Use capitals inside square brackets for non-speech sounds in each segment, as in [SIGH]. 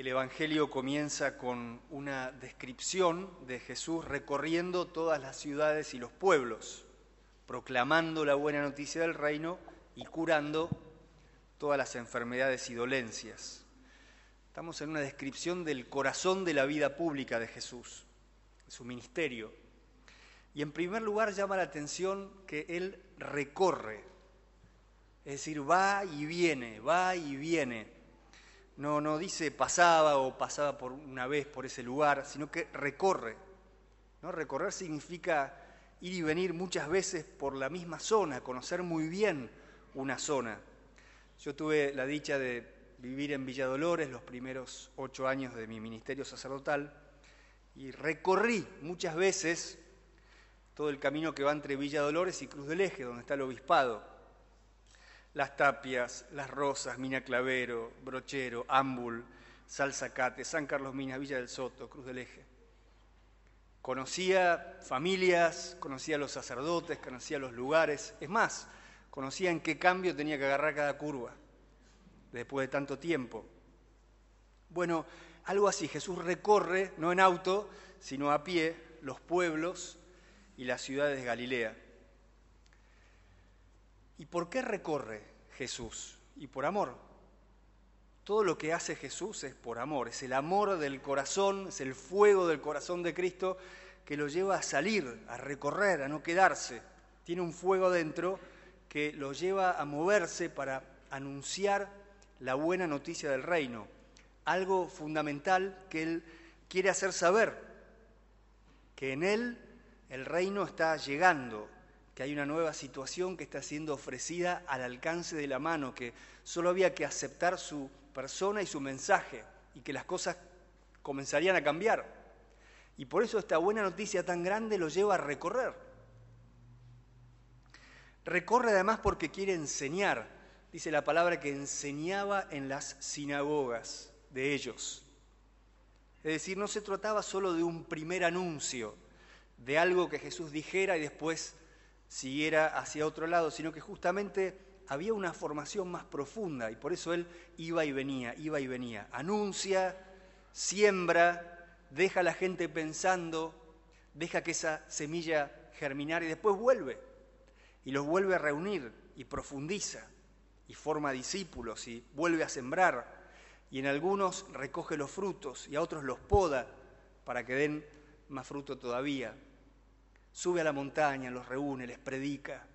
el Evangelio comienza con una descripción de Jesús recorriendo todas las ciudades y los pueblos, proclamando la buena noticia del reino y curando todas las enfermedades y dolencias. Estamos en una descripción del corazón de la vida pública de Jesús, su ministerio. Y en primer lugar llama la atención que Él recorre, es decir, va y viene, va y viene no, no dice pasaba o pasaba por una vez por ese lugar, sino que recorre. ¿no? Recorrer significa ir y venir muchas veces por la misma zona, conocer muy bien una zona. Yo tuve la dicha de vivir en Villa Dolores los primeros ocho años de mi ministerio sacerdotal y recorrí muchas veces todo el camino que va entre Villa Dolores y Cruz del Eje, donde está el obispado. Las Tapias, Las Rosas, Mina Clavero, Brochero, Ámbul, Salzacate, San Carlos Minas, Villa del Soto, Cruz del Eje. Conocía familias, conocía los sacerdotes, conocía los lugares. Es más, conocía en qué cambio tenía que agarrar cada curva, después de tanto tiempo. Bueno, algo así, Jesús recorre, no en auto, sino a pie, los pueblos y las ciudades de Galilea. ¿Y por qué recorre Jesús? Y por amor. Todo lo que hace Jesús es por amor, es el amor del corazón, es el fuego del corazón de Cristo que lo lleva a salir, a recorrer, a no quedarse. Tiene un fuego dentro que lo lleva a moverse para anunciar la buena noticia del reino, algo fundamental que Él quiere hacer saber, que en Él el reino está llegando, que hay una nueva situación que está siendo ofrecida al alcance de la mano, que solo había que aceptar su persona y su mensaje y que las cosas comenzarían a cambiar. Y por eso esta buena noticia tan grande lo lleva a recorrer. Recorre además porque quiere enseñar. Dice la palabra que enseñaba en las sinagogas de ellos. Es decir, no se trataba solo de un primer anuncio, de algo que Jesús dijera y después siguiera hacia otro lado, sino que justamente había una formación más profunda y por eso él iba y venía, iba y venía. Anuncia, siembra, deja a la gente pensando, deja que esa semilla germinar y después vuelve y los vuelve a reunir y profundiza y forma discípulos y vuelve a sembrar y en algunos recoge los frutos y a otros los poda para que den más fruto todavía. Sube a la montaña, los reúne, les predica,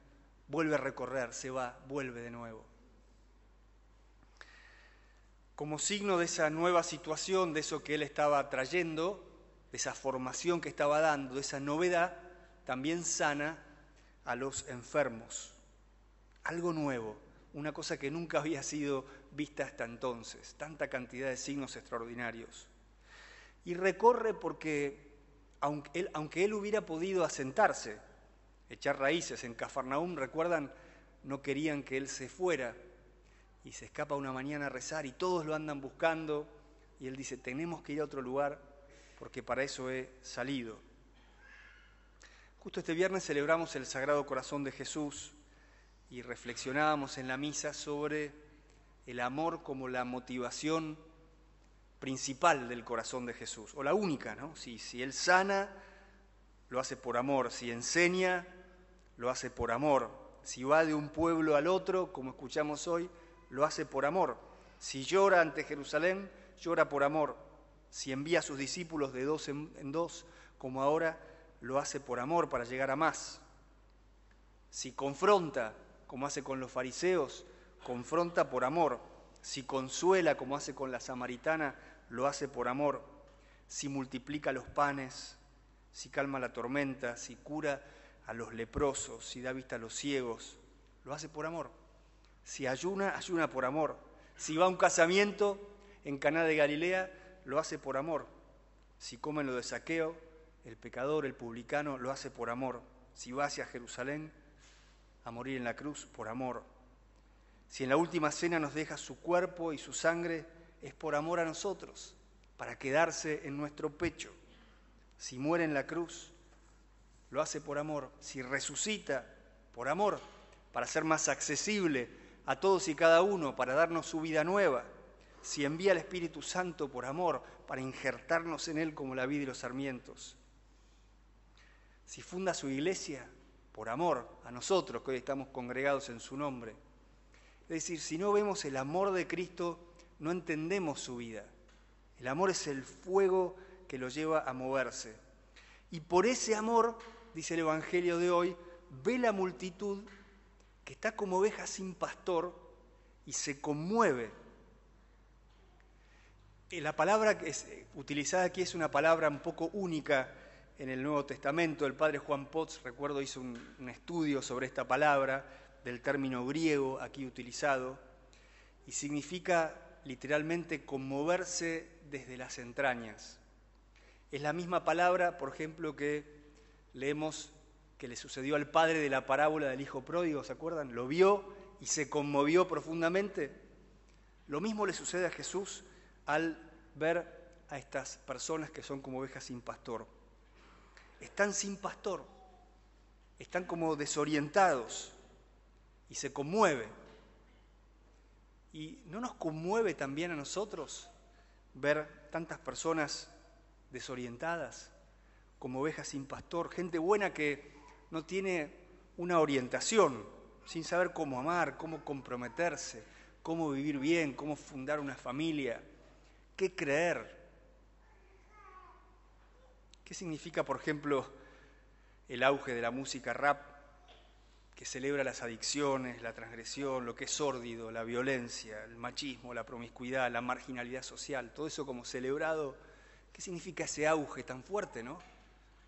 vuelve a recorrer, se va, vuelve de nuevo. Como signo de esa nueva situación, de eso que él estaba trayendo, de esa formación que estaba dando, de esa novedad, también sana a los enfermos. Algo nuevo, una cosa que nunca había sido vista hasta entonces, tanta cantidad de signos extraordinarios. Y recorre porque aunque él, hubiera podido asentarse, echar raíces en Cafarnaúm, recuerdan, no querían que él se fuera y se escapa una mañana a rezar y todos lo andan buscando y él dice, tenemos que ir a otro lugar porque para eso he salido. Justo este viernes celebramos el Sagrado Corazón de Jesús y reflexionábamos en la misa sobre el amor como la motivación principal del corazón de Jesús, o la única, ¿no? Si, si Él sana, lo hace por amor, si enseña, lo hace por amor, si va de un pueblo al otro, como escuchamos hoy, lo hace por amor, si llora ante Jerusalén, llora por amor, si envía a sus discípulos de dos en, en dos, como ahora, lo hace por amor para llegar a más. Si confronta, como hace con los fariseos, confronta por amor. Si consuela, como hace con la samaritana, lo hace por amor, si multiplica los panes, si calma la tormenta, si cura a los leprosos, si da vista a los ciegos, lo hace por amor. Si ayuna, ayuna por amor. Si va a un casamiento en Caná de Galilea, lo hace por amor. Si come lo de saqueo, el pecador, el publicano, lo hace por amor. Si va hacia Jerusalén a morir en la cruz, por amor. Si en la última cena nos deja su cuerpo y su sangre, es por amor a nosotros, para quedarse en nuestro pecho. Si muere en la cruz, lo hace por amor. Si resucita, por amor, para ser más accesible a todos y cada uno, para darnos su vida nueva. si envía el Espíritu Santo por amor para injertarnos en Él como la vida y los sarmientos. Si funda su iglesia por amor a nosotros que hoy estamos congregados en su nombre. Es decir, si no vemos el amor de Cristo, no entendemos su vida. El amor es el fuego que lo lleva a moverse. Y por ese amor, dice el Evangelio de hoy, ve la multitud que está como oveja sin pastor y se conmueve. Eh, la palabra que es eh, utilizada aquí es una palabra un poco única en el Nuevo Testamento. El padre Juan Potts, recuerdo, hizo un, un estudio sobre esta palabra del término griego aquí utilizado y significa literalmente conmoverse desde las entrañas. Es la misma palabra, por ejemplo, que leemos que le sucedió al padre de la parábola del hijo pródigo, ¿se acuerdan? Lo vio y se conmovió profundamente. Lo mismo le sucede a Jesús al ver a estas personas que son como ovejas sin pastor. Están sin pastor, están como desorientados y se conmueve. ¿Y no nos conmueve también a nosotros ver tantas personas desorientadas, como ovejas sin pastor, gente buena que no tiene una orientación, sin saber cómo amar, cómo comprometerse, cómo vivir bien, cómo fundar una familia, qué creer. ¿Qué significa, por ejemplo, el auge de la música rap que celebra las adicciones, la transgresión, lo que es sórdido, la violencia, el machismo, la promiscuidad, la marginalidad social, todo eso como celebrado ¿Qué significa ese auge tan fuerte, no?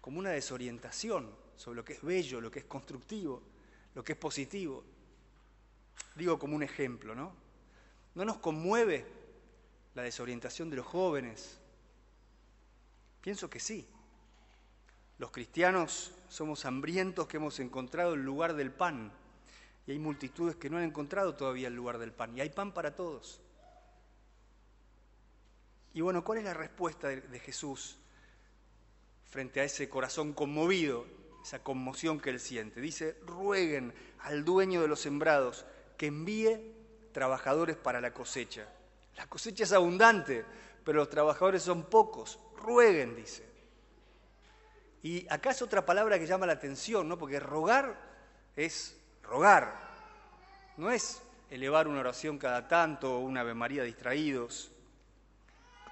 Como una desorientación sobre lo que es bello, lo que es constructivo, lo que es positivo. Digo como un ejemplo, ¿no? ¿No nos conmueve la desorientación de los jóvenes? Pienso que sí. Los cristianos somos hambrientos que hemos encontrado el lugar del pan. Y hay multitudes que no han encontrado todavía el lugar del pan. Y hay pan para todos. Y bueno, ¿cuál es la respuesta de, Jesús frente a ese corazón conmovido, esa conmoción que él siente? Dice, rueguen al dueño de los sembrados que envíe trabajadores para la cosecha. La cosecha es abundante, pero los trabajadores son pocos. Rueguen, dice. Y acá es otra palabra que llama la atención, ¿no? Porque rogar es rogar. No es elevar una oración cada tanto o una Ave María distraídos.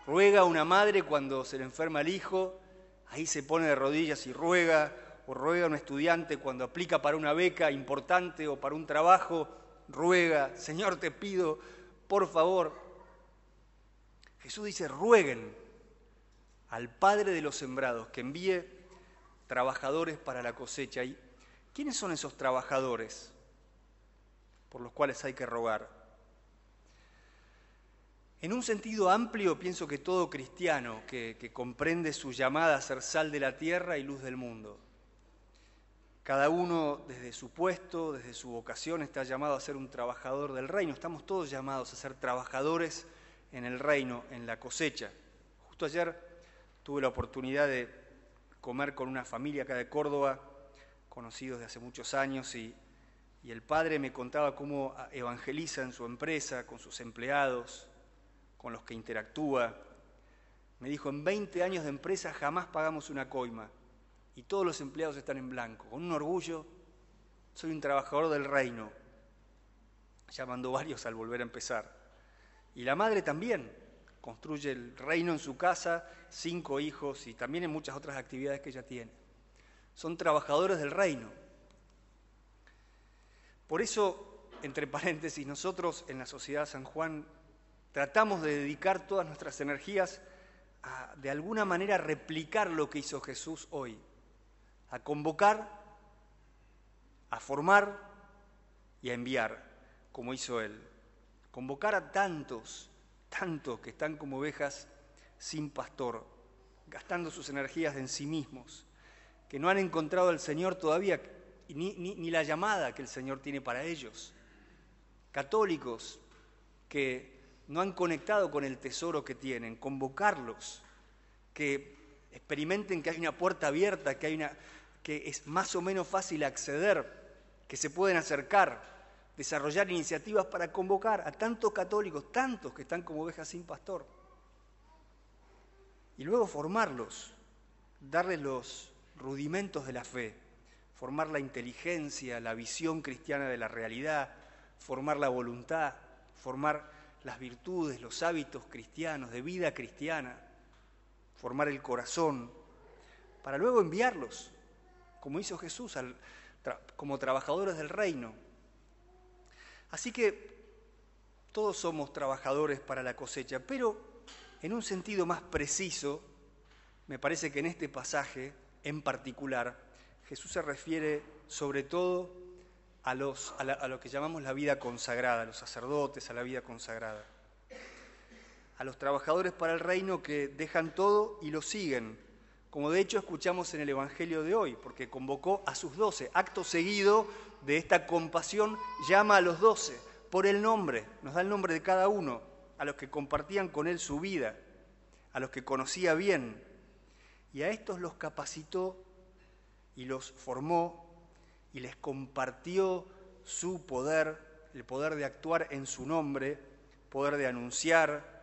Ruega una madre cuando se le enferma el hijo, ahí se pone de rodillas y ruega, o ruega un estudiante cuando aplica para una beca importante o para un trabajo, ruega, Señor te pido, por favor. Jesús dice, rueguen al Padre de los sembrados que envíe trabajadores para la cosecha. ¿Y quiénes son esos trabajadores por los cuales hay que rogar? En un sentido amplio, pienso que todo cristiano que, comprende su llamada a ser sal de la tierra y luz del mundo. Cada uno desde su puesto, desde su vocación, está llamado a ser un trabajador del reino. Estamos todos llamados a ser trabajadores en el reino, en la cosecha. Justo ayer tuve la oportunidad de comer con una familia acá de Córdoba, conocidos de hace muchos años, y, y el padre me contaba cómo evangeliza en su empresa, con sus empleados, con los que interactúa. Me dijo, en 20 años de empresa jamás pagamos una coima y todos los empleados están en blanco. Con un orgullo, soy un trabajador del reino. Ya mandó varios al volver a empezar. Y la madre también construye el reino en su casa, cinco hijos y también en muchas otras actividades que ella tiene. Son trabajadores del reino. Por eso, entre paréntesis, nosotros en la sociedad San Juan tratamos de dedicar todas nuestras energías a, de alguna manera, replicar lo que hizo Jesús hoy, a convocar, a formar y a enviar, como hizo Él. Convocar a tantos, tantos que están como ovejas sin pastor, gastando sus energías en sí mismos, que no han encontrado al Señor todavía, ni, ni la llamada que el Señor tiene para ellos. Católicos que no han conectado con el tesoro que tienen, convocarlos, que experimenten que hay una puerta abierta, que, hay una, que es más o menos fácil acceder, que se pueden acercar, desarrollar iniciativas para convocar a tantos católicos, tantos que están como ovejas sin pastor, y luego formarlos, darles los rudimentos de la fe, formar la inteligencia, la visión cristiana de la realidad, formar la voluntad, formar las virtudes, los hábitos cristianos, de vida cristiana, formar el corazón, para luego enviarlos, como hizo Jesús, como trabajadores del reino. Así que todos somos trabajadores para la cosecha, pero en un sentido más preciso, me parece que en este pasaje en particular, Jesús se refiere sobre todo a, los, a, lo que llamamos la vida consagrada, a los sacerdotes, a la vida consagrada, a los trabajadores para el reino que dejan todo y lo siguen, como de hecho escuchamos en el Evangelio de hoy, porque convocó a sus doce. Acto seguido de esta compasión llama a los doce por el nombre, nos da el nombre de cada uno, a los que compartían con él su vida, a los que conocía bien, y a estos los capacitó y los formó y les compartió su poder, el poder de actuar en su nombre, poder de anunciar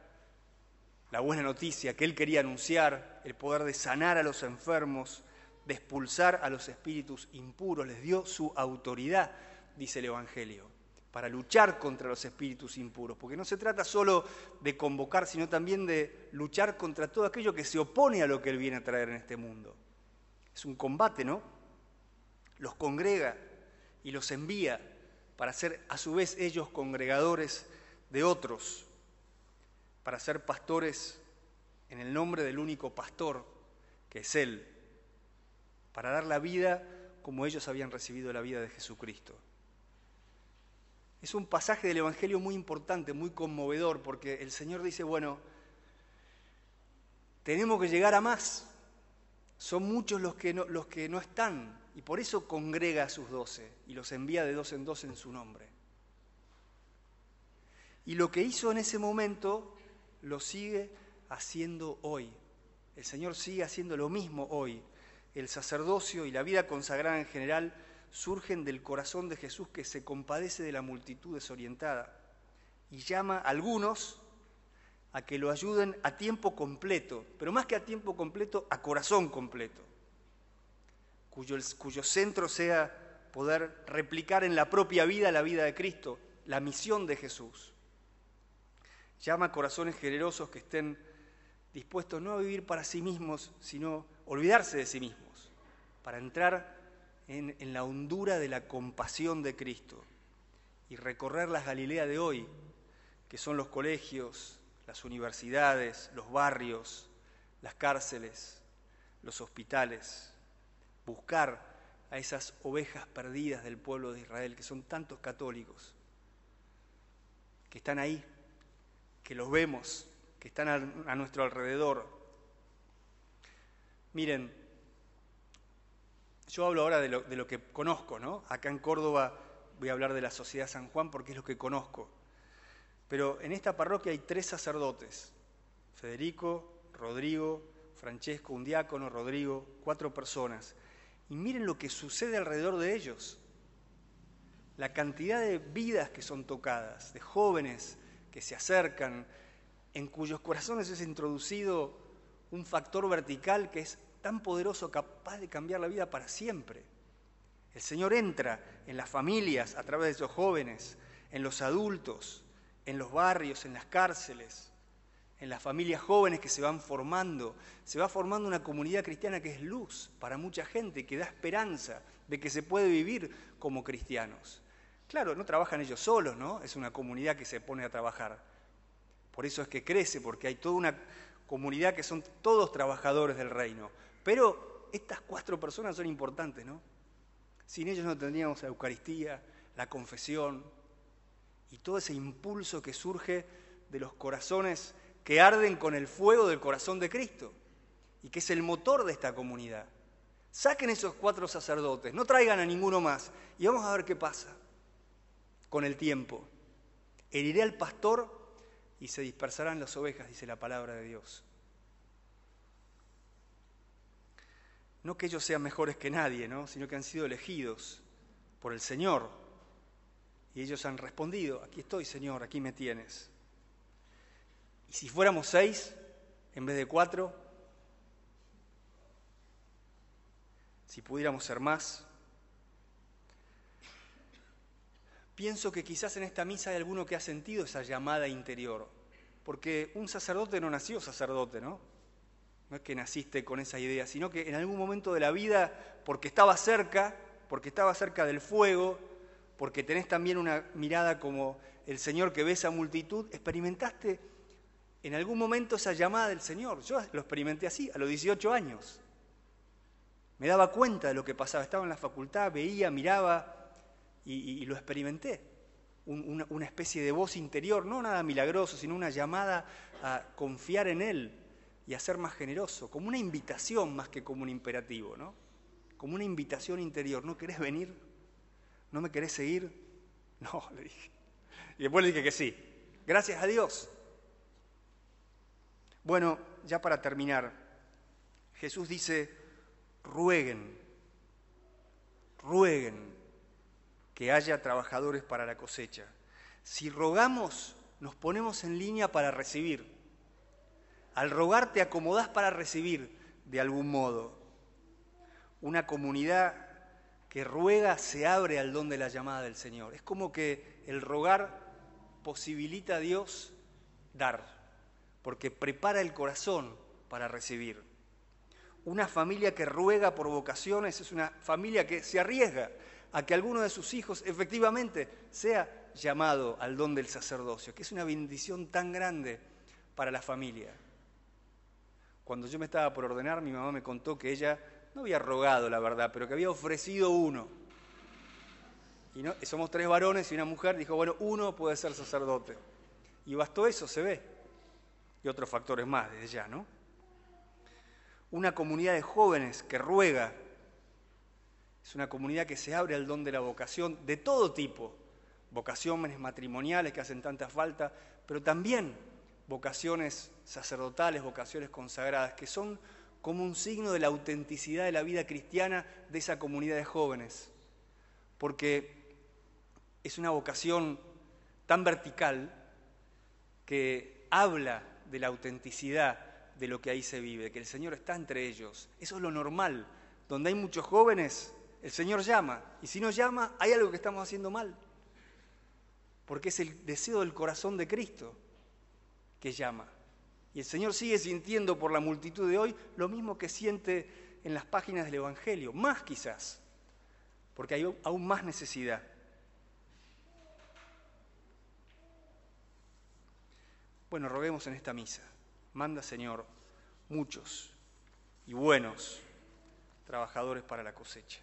la buena noticia que él quería anunciar, el poder de sanar a los enfermos, de expulsar a los espíritus impuros, les dio su autoridad, dice el Evangelio, para luchar contra los espíritus impuros, porque no se trata solo de convocar, sino también de luchar contra todo aquello que se opone a lo que él viene a traer en este mundo. Es un combate, ¿no? Los congrega y los envía para ser a su vez ellos congregadores de otros para ser pastores en el nombre del único pastor, que es Él, para dar la vida como ellos habían recibido la vida de Jesucristo. Es un pasaje del Evangelio muy importante, muy conmovedor, porque el Señor dice, bueno, tenemos que llegar a más. Son muchos los que no, los que no están, y por eso congrega a sus doce y los envía de dos en dos en su nombre. Y lo que hizo en ese momento lo sigue haciendo hoy. El Señor sigue haciendo lo mismo hoy. El sacerdocio y la vida consagrada en general surgen del corazón de Jesús que se compadece de la multitud desorientada y llama a algunos a que lo ayuden a tiempo completo, pero más que a tiempo completo, a corazón completo, cuyo, cuyo centro sea poder replicar en la propia vida la vida de Cristo, la misión de Jesús. Llama corazones generosos que estén dispuestos no a vivir para sí mismos, sino olvidarse de sí mismos, para entrar en, en la hondura de la compasión de Cristo y recorrer las Galileas de hoy, que son los colegios, las universidades, los barrios, las cárceles, los hospitales, buscar a esas ovejas perdidas del pueblo de Israel, que son tantos católicos, que están ahí que los vemos, que están a, nuestro alrededor. Miren, yo hablo ahora de lo, de lo, que conozco, ¿no? Acá en Córdoba voy a hablar de la Sociedad San Juan porque es lo que conozco. Pero en esta parroquia hay tres sacerdotes, Federico, Rodrigo, Francesco, un diácono, Rodrigo, cuatro personas. Y miren lo que sucede alrededor de ellos. La cantidad de vidas que son tocadas, de jóvenes que se acercan, en cuyos corazones es introducido un factor vertical que es tan poderoso, capaz de cambiar la vida para siempre. El Señor entra en las familias a través de esos jóvenes, en los adultos, en los barrios, en las cárceles, en las familias jóvenes que se van formando. Se va formando una comunidad cristiana que es luz para mucha gente, que da esperanza de que se puede vivir como cristianos. Claro, no trabajan ellos solos, ¿no? Es una comunidad que se pone a trabajar. Por eso es que crece, porque hay toda una comunidad que son todos trabajadores del reino. Pero estas cuatro personas son importantes, ¿no? Sin ellos no tendríamos la Eucaristía, la confesión y todo ese impulso que surge de los corazones que arden con el fuego del corazón de Cristo y que es el motor de esta comunidad. Saquen esos cuatro sacerdotes, no traigan a ninguno más y vamos a ver qué pasa con el tiempo. Heriré al pastor y se dispersarán las ovejas, dice la palabra de Dios. No que ellos sean mejores que nadie, ¿no? sino que han sido elegidos por el Señor. Y ellos han respondido, aquí estoy Señor, aquí me tienes. Y si fuéramos seis en vez de cuatro, si pudiéramos ser más, pienso que quizás en esta misa hay alguno que ha sentido esa llamada interior, porque un sacerdote no nació sacerdote, ¿no? No es que naciste con esa idea, sino que en algún momento de la vida, porque estaba cerca, porque estaba cerca del fuego, porque tenés también una mirada como el Señor que ve esa multitud, experimentaste en algún momento esa llamada del Señor. Yo lo experimenté así, a los 18 años. Me daba cuenta de lo que pasaba, estaba en la facultad, veía, miraba y, lo experimenté. una, una especie de voz interior, no nada milagroso, sino una llamada a confiar en Él y a ser más generoso, como una invitación más que como un imperativo, ¿no? Como una invitación interior. ¿No querés venir? ¿No me querés seguir? [LAUGHS] No, le dije. Y después le dije que sí. Gracias a Dios. Bueno, ya para terminar, Jesús dice, rueguen, rueguen que haya trabajadores para la cosecha. Si rogamos, nos ponemos en línea para recibir. Al rogar te acomodás para recibir de algún modo. Una comunidad que ruega se abre al don de la llamada del Señor. Es como que el rogar posibilita a Dios dar porque prepara el corazón para recibir. Una familia que ruega por vocaciones es una familia que se arriesga a que alguno de sus hijos efectivamente sea llamado al don del sacerdocio, que es una bendición tan grande para la familia. Cuando yo me estaba por ordenar, mi mamá me contó que ella no había rogado, la verdad, pero que había ofrecido uno. Y no, somos tres varones y una mujer, dijo, bueno, uno puede ser sacerdote. Y bastó eso, se ve y otros factores más desde ya, ¿no? Una comunidad de jóvenes que ruega, es una comunidad que se abre al don de la vocación de todo tipo, vocaciones matrimoniales que hacen tanta falta, pero también vocaciones sacerdotales, vocaciones consagradas, que son como un signo de la autenticidad de la vida cristiana de esa comunidad de jóvenes, porque es una vocación tan vertical que habla de la autenticidad de lo que ahí se vive, que el Señor está entre ellos. Eso es lo normal. Donde hay muchos jóvenes, el Señor llama. Y si no llama, hay algo que estamos haciendo mal. Porque es el deseo del corazón de Cristo que llama. Y el Señor sigue sintiendo por la multitud de hoy lo mismo que siente en las páginas del Evangelio, más quizás, porque hay aún más necesidad. Bueno, roguemos en esta misa. Manda, Señor, muchos y buenos trabajadores para la cosecha.